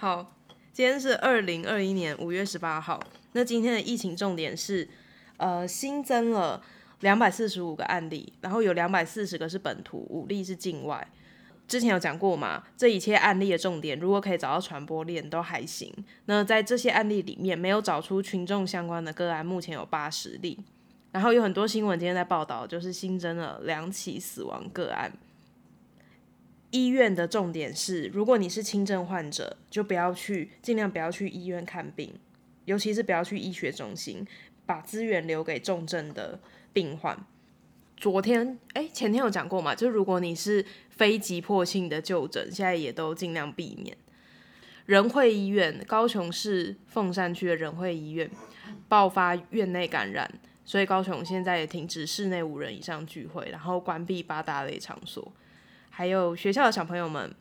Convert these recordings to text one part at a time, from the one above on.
好，今天是二零二一年五月十八号。那今天的疫情重点是，呃，新增了两百四十五个案例，然后有两百四十个是本土，五例是境外。之前有讲过嘛，这一切案例的重点，如果可以找到传播链都还行。那在这些案例里面，没有找出群众相关的个案，目前有八十例。然后有很多新闻今天在报道，就是新增了两起死亡个案。医院的重点是，如果你是轻症患者，就不要去，尽量不要去医院看病，尤其是不要去医学中心，把资源留给重症的病患。昨天，哎，前天有讲过嘛，就如果你是非急迫性的就诊，现在也都尽量避免。仁惠医院，高雄市凤山区的仁惠医院爆发院内感染，所以高雄现在也停止室内五人以上聚会，然后关闭八大类场所。还有学校的小朋友们，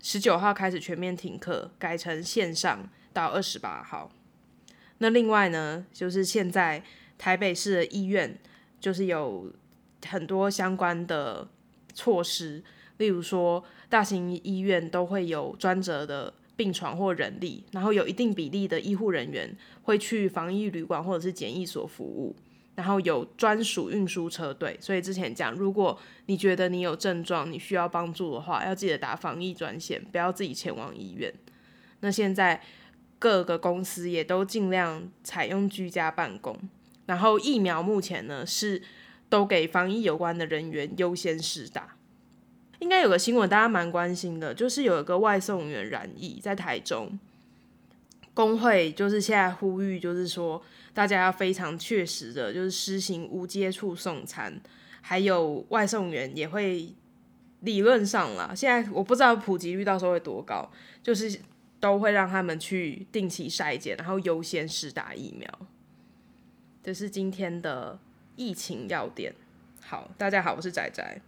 十九号开始全面停课，改成线上到二十八号。那另外呢，就是现在台北市的医院就是有。很多相关的措施，例如说，大型医院都会有专责的病床或人力，然后有一定比例的医护人员会去防疫旅馆或者是检疫所服务，然后有专属运输车队。所以之前讲，如果你觉得你有症状，你需要帮助的话，要记得打防疫专线，不要自己前往医院。那现在各个公司也都尽量采用居家办公，然后疫苗目前呢是。都给防疫有关的人员优先施打。应该有个新闻大家蛮关心的，就是有一个外送员染疫在台中，工会就是现在呼吁，就是说大家要非常确实的，就是实行无接触送餐，还有外送员也会理论上啦，现在我不知道普及率到时候会多高，就是都会让他们去定期筛检，然后优先施打疫苗。这是今天的。疫情要点，好，大家好，我是仔仔，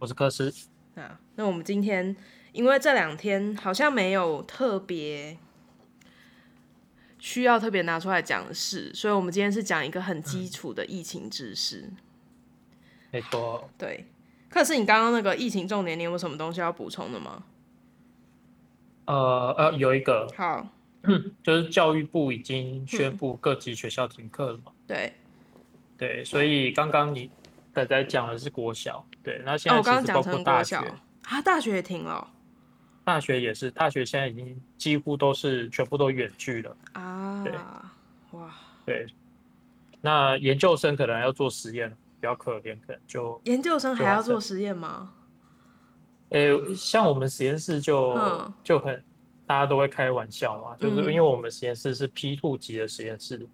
我是柯斯。啊，那我们今天因为这两天好像没有特别需要特别拿出来讲的事，所以我们今天是讲一个很基础的疫情知识。嗯、没错，对。可是，你刚刚那个疫情重点，你有什么东西要补充的吗？呃呃，有一个，好，就是教育部已经宣布各级学校停课了嘛？对。对，所以刚刚你仔仔讲的是国小，对，那现在其实包括大学、哦、啊，大学也停了，大学也是，大学现在已经几乎都是全部都远距了啊，对，哇，对，那研究生可能要做实验，比较可怜，可能就研究生还要做实验吗？诶，像我们实验室就、嗯、就很大家都会开玩笑嘛，就是因为我们实验室是 P two 级的实验室。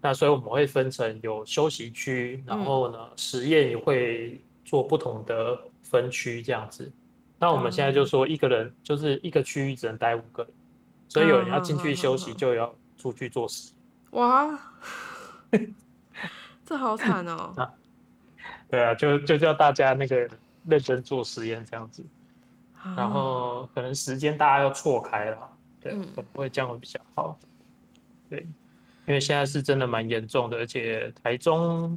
那所以我们会分成有休息区，然后呢，实验也会做不同的分区这样子。那我们现在就说一个人就是一个区域只能待五个人，所以有人要进去休息，就要出去做实验。哇，这好惨哦！啊，对啊，就就叫大家那个认真做实验这样子，然后可能时间大家要错开了，对，会不会这样会比较好？对。因为现在是真的蛮严重的，而且台中，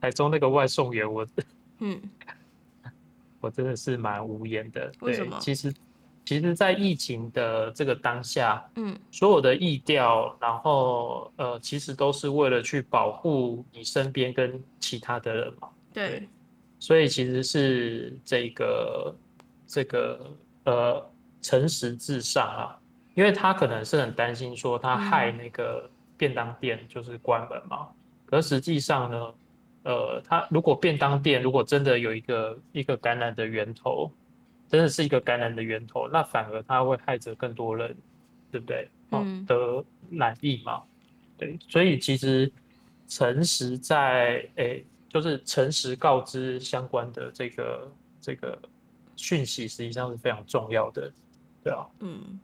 台中那个外送员，我，嗯，我真的是蛮无言的。为什么？对，其实，其实，在疫情的这个当下，嗯，所有的意调，然后呃，其实都是为了去保护你身边跟其他的人嘛。对，对，所以其实是这个这个呃，诚实至上啊。因为他可能是很担心说他害那个便当店就是关门嘛，可实际上呢，呃，他如果便当店如果真的有一个一个感染的源头，真的是一个感染的源头，那反而他会害着更多人，对不对？嗯，得染疫嘛，对，所以其实诚实在诶，就是诚实告知相关的这个这个讯息，实际上是非常重要的，对啊，嗯。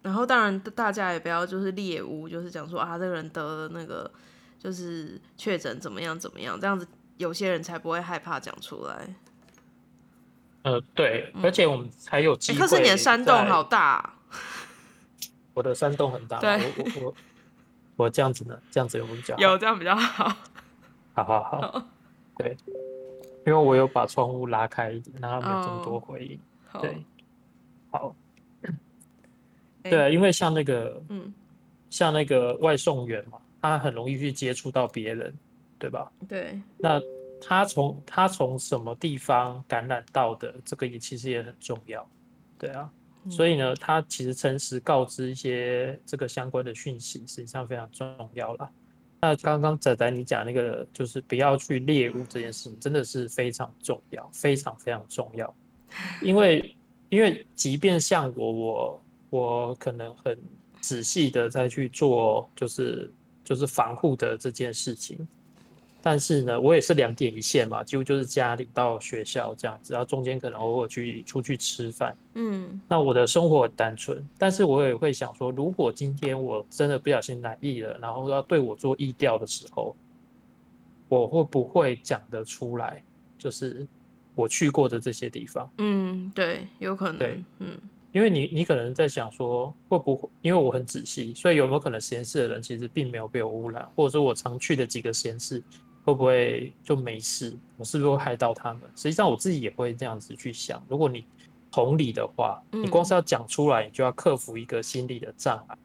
然后当然，大家也不要就是猎巫，就是讲说啊，这个人得了那个就是确诊怎么样怎么样，这样子有些人才不会害怕讲出来。呃，对，而且我们才有机会。可是你的山洞好大啊。我的山洞很大。对，我我我我这样子呢，这样子有比较好。有这样比较好。好好好。对，因为我有把窗户拉开一点，让他没有这么多回音。哦。对，好。欸、对啊，因为像那个，嗯，像那个外送员嘛，他很容易去接触到别人，对吧？对。那他从他从什么地方感染到的，这个也其实也很重要，对啊。嗯、所以呢，他其实诚实告知一些这个相关的讯息，实际上非常重要啦。那刚刚仔仔你讲那个，就是不要去猎物这件事情，真的是非常重要，非常非常重要。因为，因为即便像我，我我可能很仔细的再去做，就是就是防护的这件事情。但是呢，我也是两点一线嘛，几乎就是家里到学校这样子，然后中间可能偶尔去出去吃饭。嗯，那我的生活很单纯，但是我也会想说，如果今天我真的不小心染疫了，然后要对我做疫调的时候，我会不会讲得出来？就是我去过的这些地方。嗯，对，有可能。对，嗯，因为你你可能在想说，会不会？因为我很仔细，所以有没有可能实验室的人其实并没有被我污染，或者说我常去的几个实验室。会不会就没事？我是不是会害到他们？实际上我自己也会这样子去想。如果你同理的话，你光是要讲出来，你就要克服一个心理的障碍。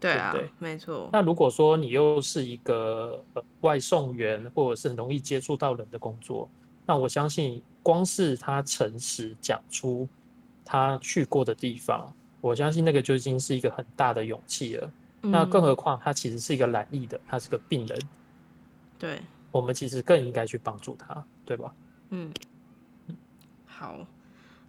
对啊，对，没错。那如果说你又是一个外送员，或者是很容易接触到人的工作，那我相信光是他诚实讲出他去过的地方，我相信那个就已经是一个很大的勇气了。那更何况他其实是一个懒疫的，他是个病人。对。我们其实更应该去帮助他，对吧？嗯，好，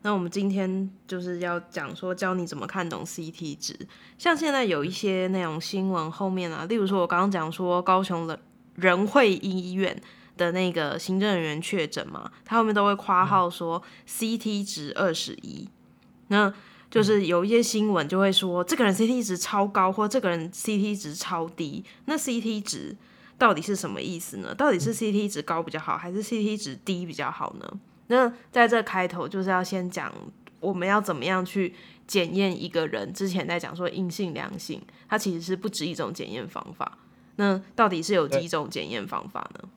那我们今天就是要讲说教你怎么看懂 CT 值。像现在有一些那种新闻后面啊，例如说我刚刚讲说高雄的仁惠医院的那个行政人员确诊嘛，他后面都会夸号说 CT 值二十一，那就是有一些新闻就会说这个人 CT 值超高，或这个人 CT 值超低，那 CT 值。到底是什么意思呢？到底是 CT 值高比较好，还是 CT 值低比较好呢？那在这开头就是要先讲我们要怎么样去检验一个人。之前在讲说阴性、良性，它其实是不止一种检验方法。那到底是有几种检验方法呢？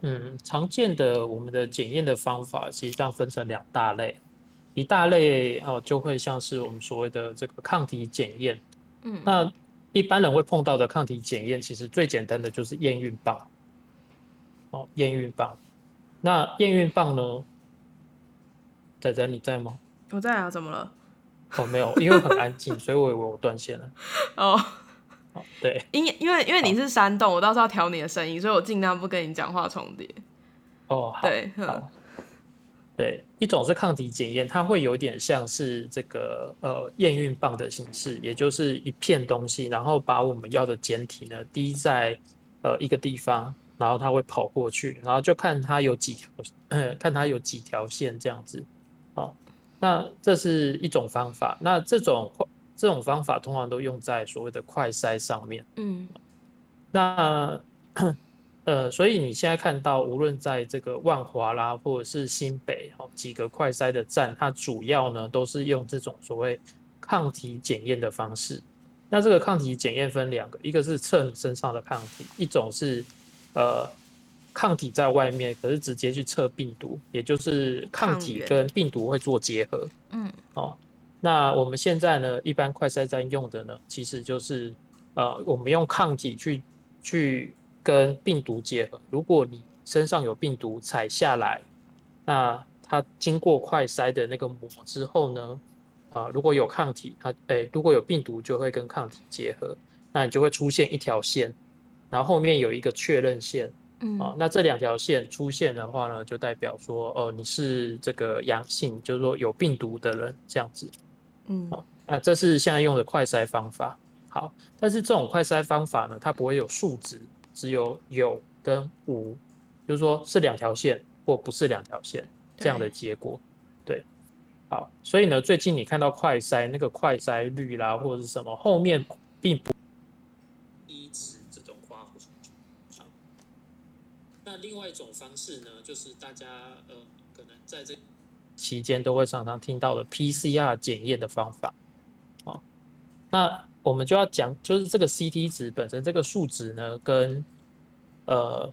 嗯，常见的我们的检验的方法实际上分成两大类，一大类哦就会像是我们所谓的这个抗体检验。嗯，那一般人会碰到的抗体检验，其实最简单的就是验孕棒。哦，验孕棒。那验孕棒呢？仔仔你在吗？我在啊，怎么了？哦，没有，因为很安静，所以我以为我断线了。哦，哦，对，因因为因为你是山洞，我到时候要调你的声音，所以我尽量不跟你讲话重叠。哦，好，对，好。对，一种是抗体检验，它会有点像是这个呃验孕棒的形式，也就是一片东西，然后把我们要的检体呢滴在呃一个地方，然后它会跑过去，然后就看它有几条，呃，看它有几条线这样子。好，那这是一种方法。那这种这种方法通常都用在所谓的快筛上面。嗯，那。呃，所以你现在看到，无论在这个万华啦，或者是新北哦几个快筛的站，它主要呢都是用这种所谓抗体检验的方式。那这个抗体检验分两个，一个是测你身上的抗体，一种是呃抗体在外面，可是直接去测病毒，也就是抗体跟病毒会做结合。嗯，哦，那我们现在呢，一般快筛站用的呢，其实就是呃我们用抗体去去。跟病毒结合，如果你身上有病毒采下来，那它经过快筛的那个膜之后呢，啊，如果有抗体，它哎，如果有病毒就会跟抗体结合，那你就会出现一条线，然后后面有一个确认线，嗯，啊，那这两条线出现的话呢，就代表说哦，你是这个阳性，就是说有病毒的人这样子，嗯，啊，那这是现在用的快筛方法，好，但是这种快筛方法呢，它不会有数值。只有有跟无，就是说是两条线或不是两条线这样的结果，对，好，所以呢，最近你看到快筛那个快筛率啦，或者是什么后面并不一直这种花好，那另外一种方式呢，就是大家呃可能在这期间都会常常听到的 PCR 检验的方法，好，那。我们就要讲，就是这个 CT 值本身这个数值呢，跟呃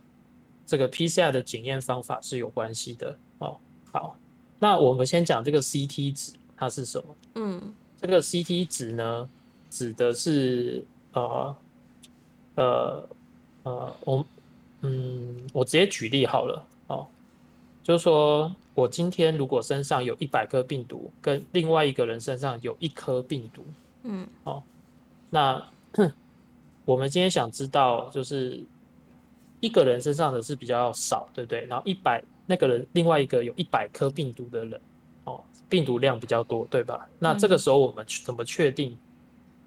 这个 PCR 的检验方法是有关系的哦。好，那我们先讲这个 CT 值它是什么？嗯，这个 CT 值呢，指的是呃呃呃，我嗯，我直接举例好了哦，就是说我今天如果身上有一百颗病毒，跟另外一个人身上有一颗病毒，嗯，哦，那 我们今天想知道，就是一个人身上的是比较少，对不对？然后一百那个人另外一个有一百颗病毒的人，哦，病毒量比较多，对吧？那这个时候我们怎么确定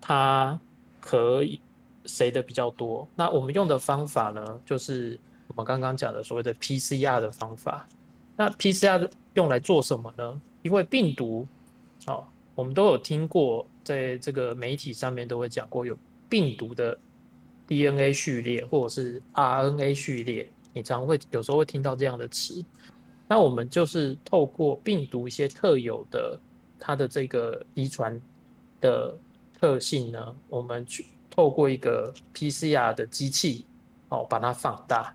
他可以谁的比较多？那我们用的方法呢，就是我们刚刚讲的所谓的 PCR 的方法。那 PCR 用来做什么呢？因为病毒，哦，我们都有听过，在这个媒体上面都会讲过有病毒的。DNA 序列或者是 RNA 序列，你常会有时候会听到这样的词。那我们就是透过病毒一些特有的它的这个遗传的特性呢，我们去透过一个 PCR 的机器哦，把它放大。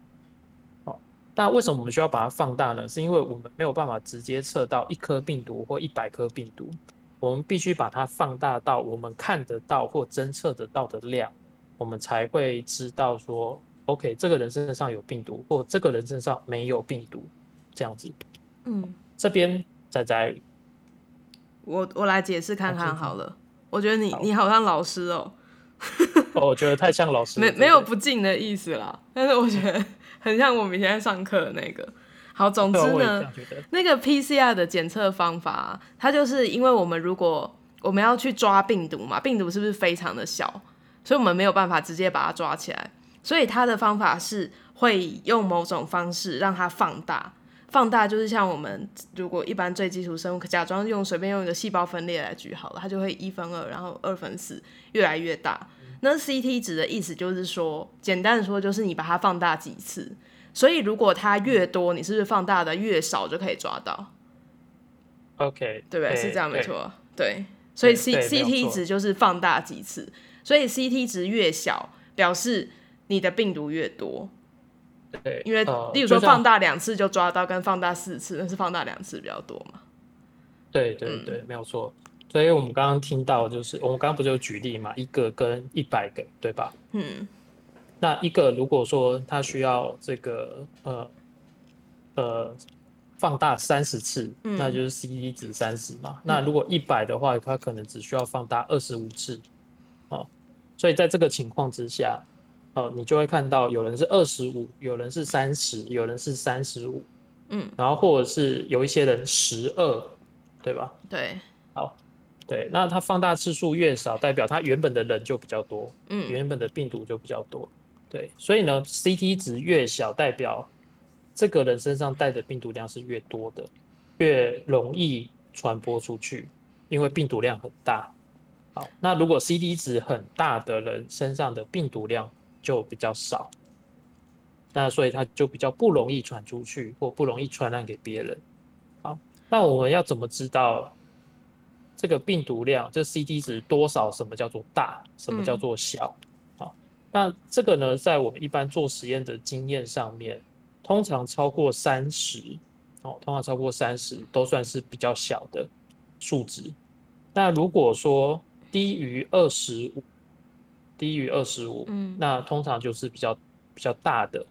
哦，那为什么我们需要把它放大呢？是因为我们没有办法直接测到一颗病毒或一百颗病毒，我们必须把它放大到我们看得到或侦测得到的量。我们才会知道说，OK，这个人身上有病毒，或这个人身上没有病毒，这样子。嗯，这边仔仔，我我来解释看看好了。我觉得你你好像老师哦。哦，我觉得太像老师。没没有不敬的意思啦，但是我觉得很像我们现在上课的那个。好，总之呢，那个 PCR 的检测方法，它就是因为我们如果我们要去抓病毒嘛，病毒是不是非常的小？所以我们没有办法直接把它抓起来，所以它的方法是会用某种方式让它放大。放大就是像我们如果一般最基础生物，假装用随便用一个细胞分裂来举好了，它就会一分二，然后二分四，越来越大。那 CT 值的意思就是说，简单的说就是你把它放大几次。所以如果它越多，你是不是放大的越少就可以抓到？OK，对不对？是这样没错。对，所以 C CT 值就是放大几次。所以 CT 值越小，表示你的病毒越多。对，因为例如说放大两次就抓到，跟放大四次，那是放大两次比较多嘛？对对对，嗯、没有错。所以我们刚刚听到，就是我们刚刚不就举例嘛，一个跟一百个，对吧？嗯。那一个如果说它需要这个呃呃放大三十次，嗯、那就是 C D 值三十嘛。嗯、那如果一百的话，它可能只需要放大二十五次。所以在这个情况之下，哦，你就会看到有人是二十五，有人是三十，有人是三十五，嗯，然后或者是有一些人十二，对吧？对，好，对，那它放大次数越少，代表它原本的人就比较多，嗯，原本的病毒就比较多，对，所以呢，CT 值越小，代表这个人身上带的病毒量是越多的，越容易传播出去，因为病毒量很大。好，那如果 CT 值很大的人身上的病毒量就比较少，那所以他就比较不容易传出去，或不容易传染给别人。好，那我们要怎么知道这个病毒量，这 CT 值多少？什么叫做大？什么叫做小？好，那这个呢，在我们一般做实验的经验上面，通常超过三十，哦，通常超过三十都算是比较小的数值。那如果说低于二十五，低于二十五，嗯，那通常就是比较比较大的。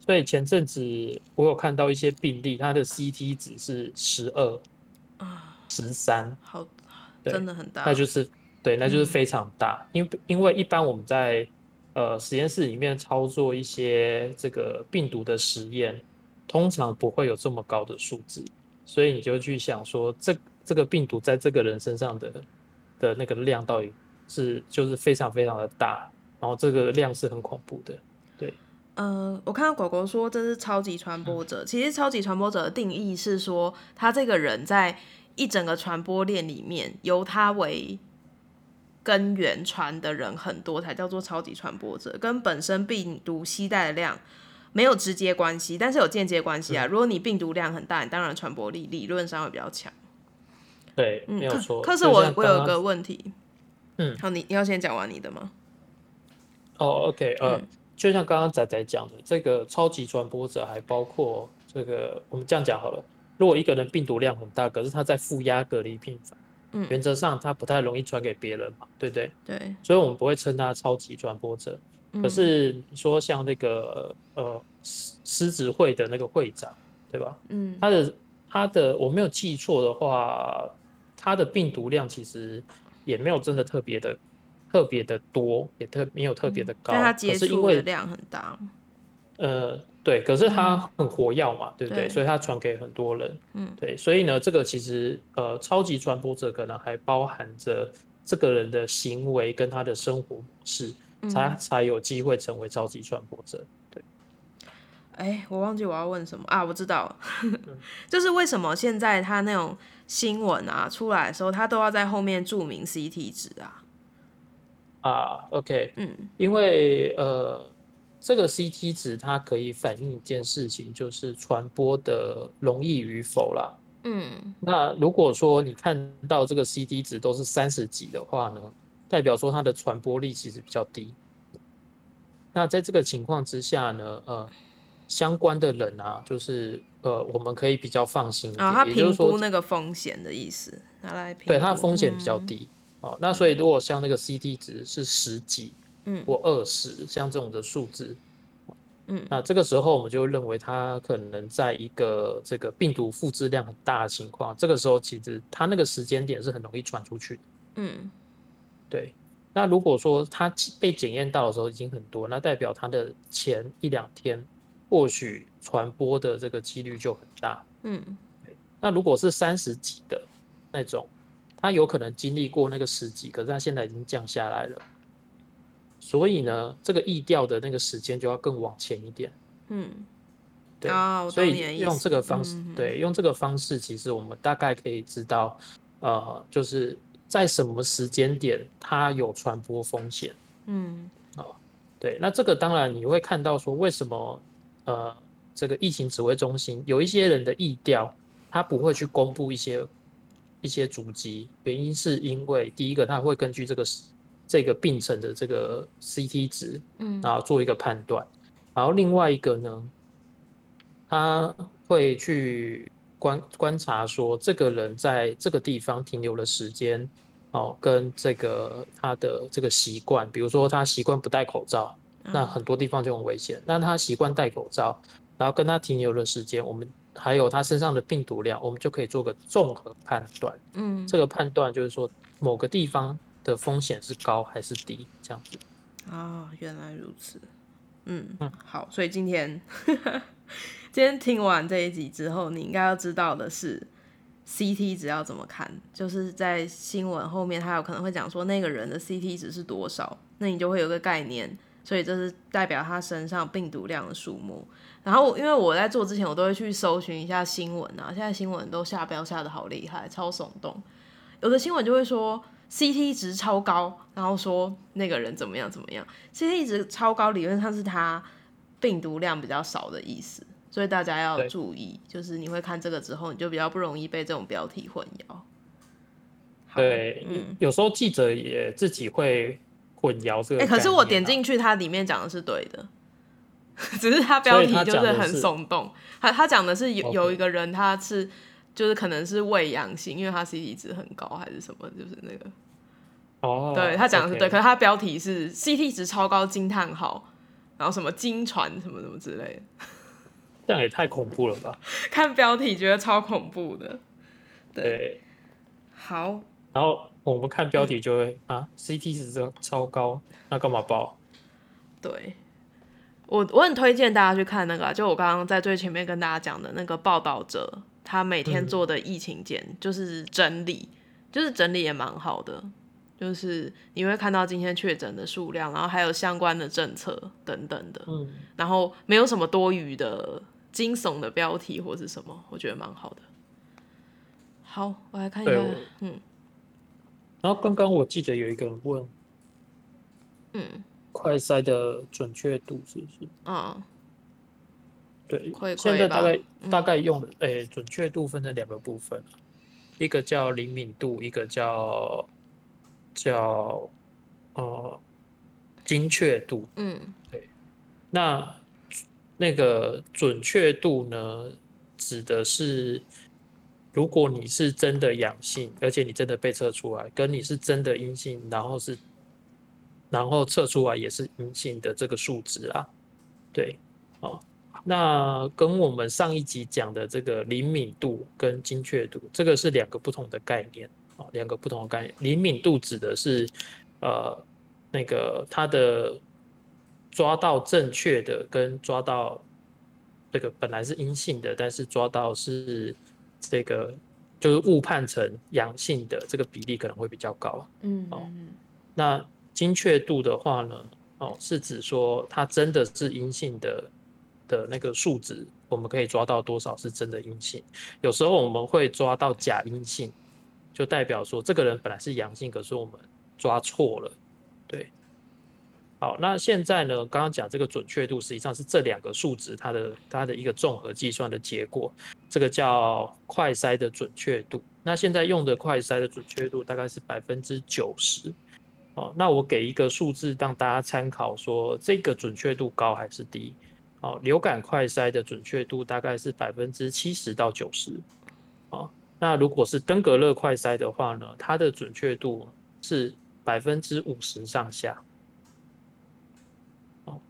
所以前阵子我有看到一些病例，它的 CT 值是十二啊，十三，好，真的很大。那就是对，那就是非常大。嗯、因为因为一般我们在呃实验室里面操作一些这个病毒的实验，通常不会有这么高的数字，所以你就去想说，这这个病毒在这个人身上的。的那个量到底是就是非常非常的大，然后这个量是很恐怖的，对。呃，我看到狗狗说这是超级传播者，嗯、其实超级传播者的定义是说，他这个人在一整个传播链里面，由他为根源传的人很多，才叫做超级传播者，跟本身病毒携带的量没有直接关系，但是有间接关系啊。嗯、如果你病毒量很大，你当然传播力理论上会比较强。对，没有错。可是我我有个问题，嗯，好，你你要先讲完你的吗？哦，OK，呃，嗯、就像刚刚仔仔讲的，这个超级传播者还包括这个，我们这样讲好了，如果一个人病毒量很大，可是他在负压隔离病房，嗯，原则上它不太容易传给别人嘛，对不对？对，所以我们不会称它超级传播者。嗯、可是说像那个呃狮狮子会的那个会长，对吧？嗯，他的他的我没有记错的话，他的病毒量其实也没有真的特别的特别的多，也特没有特别的高，但他接触的量很大。呃，对，可是他很活跃嘛，嗯、对不对？对，所以他传给很多人，嗯，对，所以呢，这个其实呃，超级传播者可能还包含着这个人的行为跟他的生活模式，嗯、才才有机会成为超级传播者。对，哎，我忘记我要问什么啊？我知道了，就是为什么现在他那种新闻啊出来的时候，他都要在后面注明 CT 值啊？啊，OK，嗯，因为呃。这个 CT 值它可以反映一件事情，就是传播的容易与否啦。嗯，那如果说你看到这个 CT 值都是三十几的话呢，代表说它的传播力其实比较低。那在这个情况之下呢，呃，相关的人啊，就是呃，我们可以比较放心一点。啊、哦，他评估那个风险的意思，拿来评估。对，它的风险比较低。嗯、哦，那所以如果像那个 CT 值是十几。嗯，或二十，像这种的数字，嗯，那这个时候我们就认为它可能在一个这个病毒复制量很大的情况，这个时候其实它那个时间点是很容易传出去的。嗯，对。那如果说它被检验到的时候已经很多，那代表它的前一两天或许传播的这个几率就很大。嗯，那如果是三十几的那种，他有可能经历过那个十几，可是他现在已经降下来了。所以呢，这个意调的那个时间就要更往前一点。嗯，对，哦、所以用这个方式，嗯、对，用这个方式，其实我们大概可以知道，呃，就是在什么时间点它有传播风险。嗯，哦，对，那这个当然你会看到说，为什么呃，这个疫情指挥中心有一些人的意调，他不会去公布一些一些足迹，原因是因为第一个他会根据这个。这个病程的这个 CT 值，嗯，然后做一个判断，然后另外一个呢，他会去观观察说这个人在这个地方停留的时间，哦，跟这个他的这个习惯，比如说他习惯不戴口罩，那很多地方就很危险。那他习惯戴口罩，然后跟他停留的时间，我们还有他身上的病毒量，我们就可以做个综合判断。嗯，这个判断就是说某个地方。的风险是高还是低？这样子啊、哦，原来如此。嗯，嗯好，所以今天今天听完这一集之后，你应该要知道的是，CT 值要怎么看？就是在新闻后面，他有可能会讲说那个人的 CT 值是多少，那你就会有个概念。所以这是代表他身上病毒量的数目。然后，因为我在做之前，我都会去搜寻一下新闻啊。现在新闻都下标下的好厉害，超耸动。有的新闻就会说。CT 值超高，然后说那个人怎么样怎么样。CT 值超高，理论上是他病毒量比较少的意思，所以大家要注意，就是你会看这个之后，你就比较不容易被这种标题混淆。对，嗯，有时候记者也自己会混淆这个。哎、欸，可是我点进去，它里面讲的是对的，只是它标题就是很耸动。他他讲的是有有一个人，他是。就是可能是胃阳性，因为他 CT 值很高还是什么，就是那个哦，对他讲的是对，okay. 可是他标题是 CT 值超高惊叹号，然后什么惊传什么什么之类的，这样也太恐怖了吧？看标题觉得超恐怖的，对，对好，然后我们看标题就会、嗯、啊，CT 值这超高，那干嘛报？对我我很推荐大家去看那个、啊，就我刚刚在最前面跟大家讲的那个报道者。他每天做的疫情检就是整理，嗯、就是整理也蛮好的，就是你会看到今天确诊的数量，然后还有相关的政策等等的，嗯，然后没有什么多余的惊悚的标题或是什么，我觉得蛮好的。好，我来看一下，嗯。然后刚刚我记得有一个人问，嗯，快筛的准确度是不是？嗯。对，现在大概、嗯、大概用的，诶、欸，准确度分成两个部分，一个叫灵敏度，一个叫叫呃精确度。嗯，对。那那个准确度呢，指的是，如果你是真的阳性，而且你真的被测出来，跟你是真的阴性，然后是，然后测出来也是阴性的这个数值啊，对，哦，那跟我们上一集讲的这个灵敏度跟精确度，这个是两个不同的概念啊，两个不同的概念。灵敏度指的是，呃，那个它的抓到正确的跟抓到这个本来是阴性的，但是抓到是。这个就是误判成阳性的这个比例可能会比较高，嗯，哦，那精确度的话呢，哦，是指说它真的是阴性的的那个数值，我们可以抓到多少是真的阴性。有时候我们会抓到假阴性，就代表说这个人本来是阳性，可是我们抓错了，对。好，那现在呢，刚刚讲这个准确度实际上是这两个数值它的它的一个综合计算的结果。这个叫快筛的准确度。那现在用的快筛的准确度大概是百分之九十。哦，那我给一个数字让大家参考，说这个准确度高还是低？哦，流感快筛的准确度大概是百分之七十到九十。哦，那如果是登革热快筛的话呢，它的准确度是百分之五十上下。哦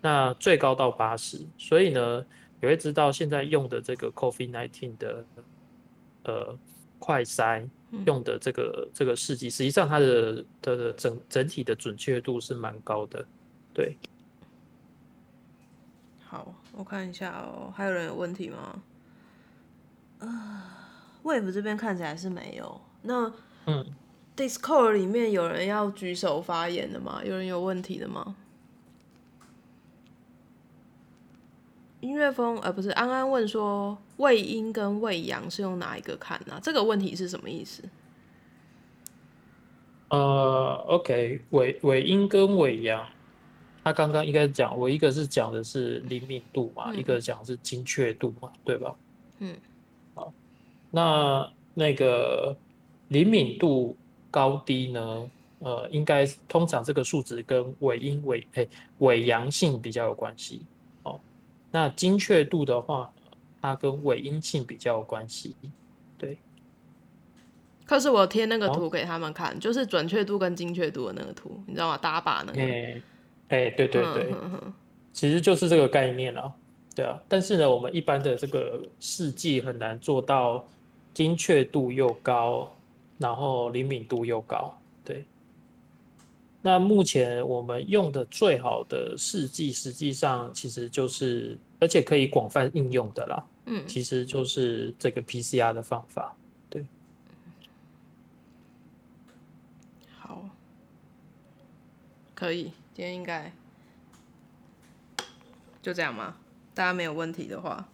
那最高到八十，所以呢，你会知道现在用的这个 COVID-19 的呃快筛用的这个、嗯、这个试剂，实际上它的它的整整体的准确度是蛮高的。对，好，我看一下哦，还有人有问题吗？啊，Wave 这边看起来是没有。那嗯，Discord 里面有人要举手发言的吗？有人有问题的吗？音乐风，呃，不是安安问说，伪阴跟伪阳是用哪一个看呢、啊？这个问题是什么意思？呃，OK，伪伪阴跟伪阳，他刚刚应该讲，我一个是讲的是灵敏度嘛，嗯、一个讲是精确度嘛，对吧？嗯，好，那那个灵敏度高低呢？呃，应该通常这个数值跟伪阴伪诶伪阳性比较有关系哦。那精确度的话，它跟伪阴性比较有关系，对。可是我贴那个图给他们看，哦、就是准确度跟精确度的那个图，你知道吗？打靶那个。欸，对对对，嗯、哼哼其实就是这个概念啊，对啊。但是呢，我们一般的这个试剂很难做到精确度又高，然后灵敏度又高，对。那目前我们用的最好的试剂，实际上其实就是，而且可以广泛应用的啦。嗯，其实就是这个 PCR 的方法。对，好，可以，今天应该就这样吗？大家没有问题的话，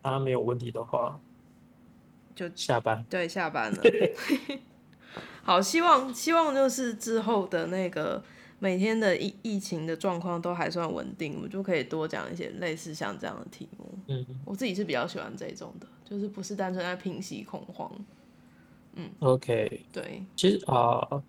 大家没有问题的话，就下班。对，下班了。好，希望希望就是之后的那个每天的疫疫情的状况都还算稳定，我们就可以多讲一些类似像这样的题目。嗯，我自己是比较喜欢这种的，就是不是单纯在平息恐慌。嗯，OK，对，其实啊，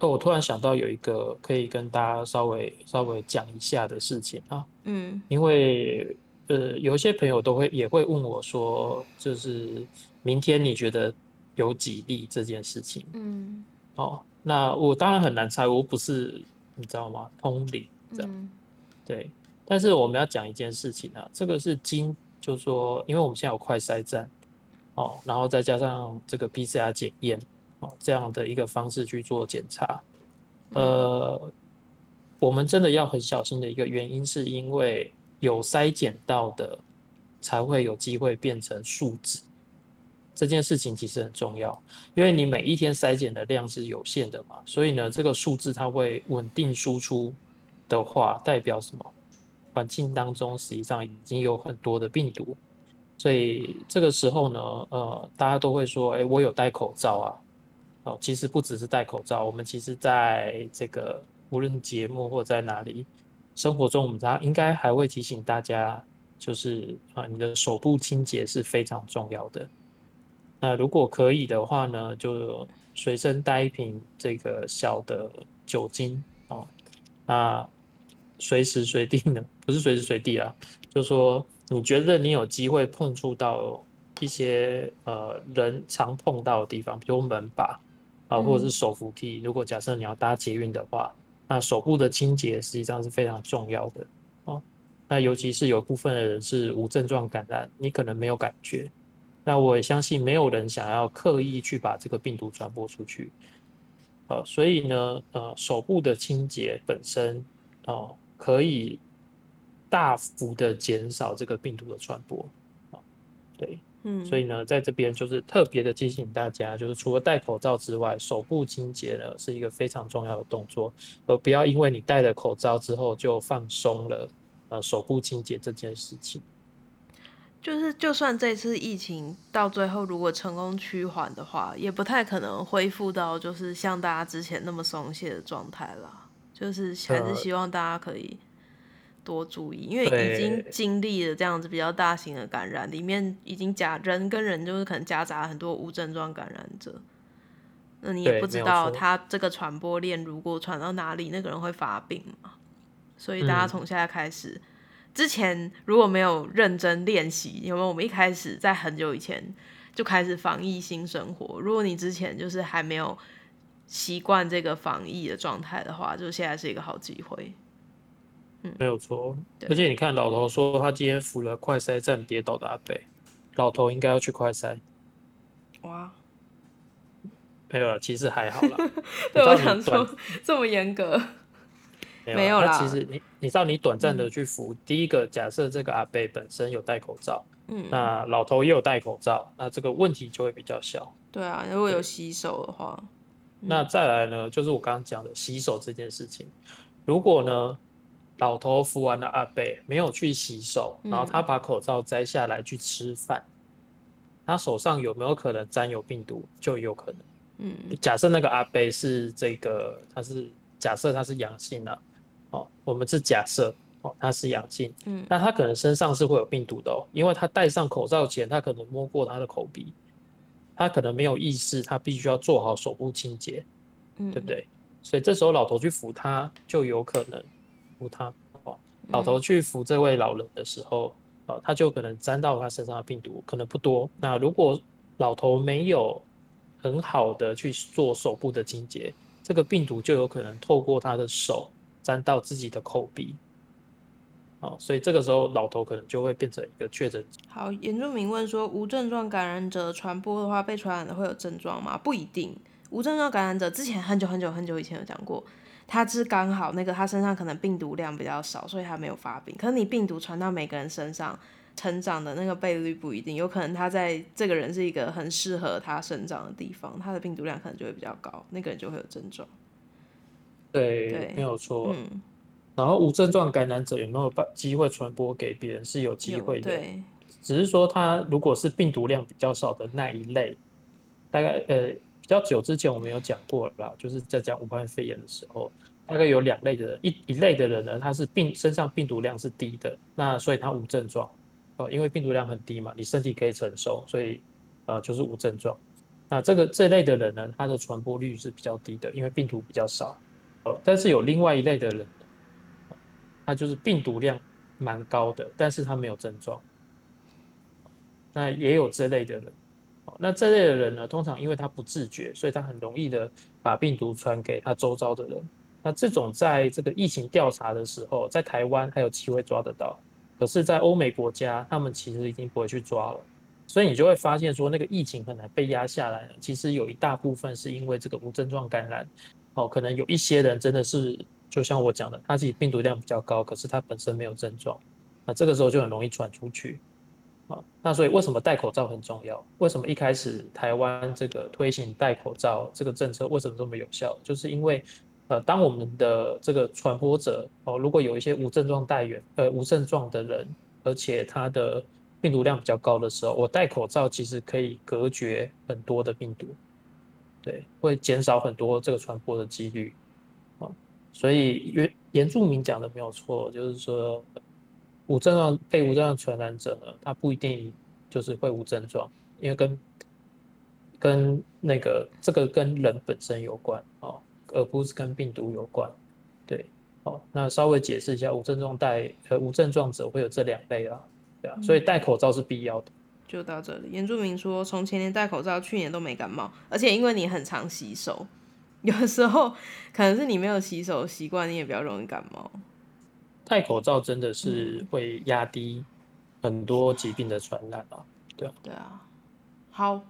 哦，我突然想到有一个可以跟大家稍微稍微讲一下的事情啊。嗯，因为呃，有一些朋友都会也会问我说，就是明天你觉得？有几例这件事情，嗯，哦，那我当然很难猜，我不是你知道吗？通灵这样，嗯、对。但是我们要讲一件事情啊，这个是经，就是说，因为我们现在有快筛站，哦，然后再加上这个 PCR 检验，哦，这样的一个方式去做检查，呃，嗯、我们真的要很小心的一个原因，是因为有筛检到的，才会有机会变成数值。这件事情其实很重要，因为你每一天筛检的量是有限的嘛，所以呢，这个数字它会稳定输出的话，代表什么？环境当中实际上已经有很多的病毒，所以这个时候呢，呃，大家都会说，哎，我有戴口罩啊。哦，其实不只是戴口罩，我们其实在这个无论节目或在哪里生活中，我们家应该还会提醒大家，就是啊，你的手部清洁是非常重要的。那如果可以的话呢，就随身带一瓶这个小的酒精哦。那随时随地呢，不是随时随地啊，就说你觉得你有机会碰触到一些呃人常碰到的地方，比如门把啊，或者是手扶梯。如果假设你要搭捷运的话，那手部的清洁实际上是非常重要的哦。那尤其是有部分的人是无症状感染，你可能没有感觉。那我也相信没有人想要刻意去把这个病毒传播出去。呃，所以呢，呃，手部的清洁本身哦，呃，可以大幅的减少这个病毒的传播。对，嗯，所以呢，在这边就是特别的提醒大家，就是除了戴口罩之外，手部清洁呢是一个非常重要的动作，而不要因为你戴了口罩之后就放松了，呃，手部清洁这件事情。就是，就算这次疫情到最后如果成功趋缓的话，也不太可能恢复到就是像大家之前那么松懈的状态了。就是还是希望大家可以。多注意，因为已经经历了这样子比较大型的感染，里面已经夹人跟人就是可能夹杂很多无症状感染者，那你也不知道他这个传播链如果传到哪里，那个人会发病嘛？所以大家从现在开始，嗯、之前如果没有认真练习，有没有？我们一开始在很久以前就开始防疫新生活，如果你之前就是还没有习惯这个防疫的状态的话，就现在是一个好机会。没有错，而且你看老头说他今天扶了快筛站跌倒的阿伯，老头应该要去快筛。哇，没有了，其实还好啦。对，我想说这么严格，没有啦。其实你你知道你短暂的去扶，嗯、第一个假设这个阿伯本身有戴口罩，嗯，那老头也有戴口罩，那这个问题就会比较小。对啊，如果有洗手的话，那再来呢，就是我刚刚讲的洗手这件事情，如果呢？老头扶完了阿伯，没有去洗手，然后他把口罩摘下来去吃饭，嗯、他手上有没有可能沾有病毒？就有可能。嗯，假设那个阿伯是这个，他是假设他是阳性的，哦，我们是假设哦，他是阳性，嗯，那他可能身上是会有病毒的哦，因为他戴上口罩前，他可能摸过他的口鼻，他可能没有意识，他必须要做好手部清洁，嗯，对不对？所以这时候老头去扶他，就有可能。扶他，老头去扶这位老人的时候，啊，他就可能沾到他身上的病毒，可能不多。那如果老头没有很好的去做手部的清洁，这个病毒就有可能透过他的手沾到自己的口鼻，啊，所以这个时候老头可能就会变成一个确诊。好，严住民问说，无症状感染者传播的话，被传染的会有症状吗？不一定，无症状感染者之前很久很久很久以前有讲过。他是刚好那个，他身上可能病毒量比较少，所以他没有发病。可是你病毒传到每个人身上，成长的那个倍率不一定，有可能他在这个人是一个很适合他生长的地方，他的病毒量可能就会比较高，那个人就会有症状。对，对没有错。嗯。然后无症状感染者有没有把机会传播给别人是有机会的，对。只是说他如果是病毒量比较少的那一类，大概呃。比较久之前我们有讲过了，就是在讲武汉肺炎的时候，大概有两类的人，一一类的人呢，他是病身上病毒量是低的，那所以他无症状，哦，因为病毒量很低嘛，你身体可以承受，所以呃就是无症状。那这个这类的人呢，他的传播率是比较低的，因为病毒比较少。但是有另外一类的人，他就是病毒量蛮高的，但是他没有症状。那也有这类的人。那这类的人呢，通常因为他不自觉，所以他很容易的把病毒传给他周遭的人。那这种在这个疫情调查的时候，在台湾还有机会抓得到，可是，在欧美国家，他们其实已经不会去抓了。所以你就会发现说，那个疫情很难被压下来。其实有一大部分是因为这个无症状感染。哦，可能有一些人真的是，就像我讲的，他自己病毒量比较高，可是他本身没有症状，那这个时候就很容易传出去。啊，那所以为什么戴口罩很重要？为什么一开始台湾这个推行戴口罩这个政策为什么这么有效？就是因为，呃，当我们的这个传播者哦，如果有一些无症状带源呃无症状的人，而且他的病毒量比较高的时候，我戴口罩其实可以隔绝很多的病毒，对，会减少很多这个传播的几率。啊，所以原原住民讲的没有错，就是说。无症状被无症状传染者呢，他不一定就是会无症状，因为跟跟那个这个跟人本身有关哦，而不是跟病毒有关。对，哦，那稍微解释一下，无症状带呃无症状者会有这两类啊，对啊，所以戴口罩是必要的。就到这里。原住民说，从前年戴口罩，去年都没感冒，而且因为你很常洗手，有时候可能是你没有洗手习惯，你也比较容易感冒。戴口罩真的是会压低很多疾病的传染啊，对啊。对啊。好，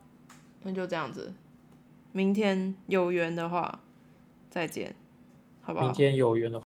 那就这样子。明天有缘的话，再见，好不好？明天有缘的话。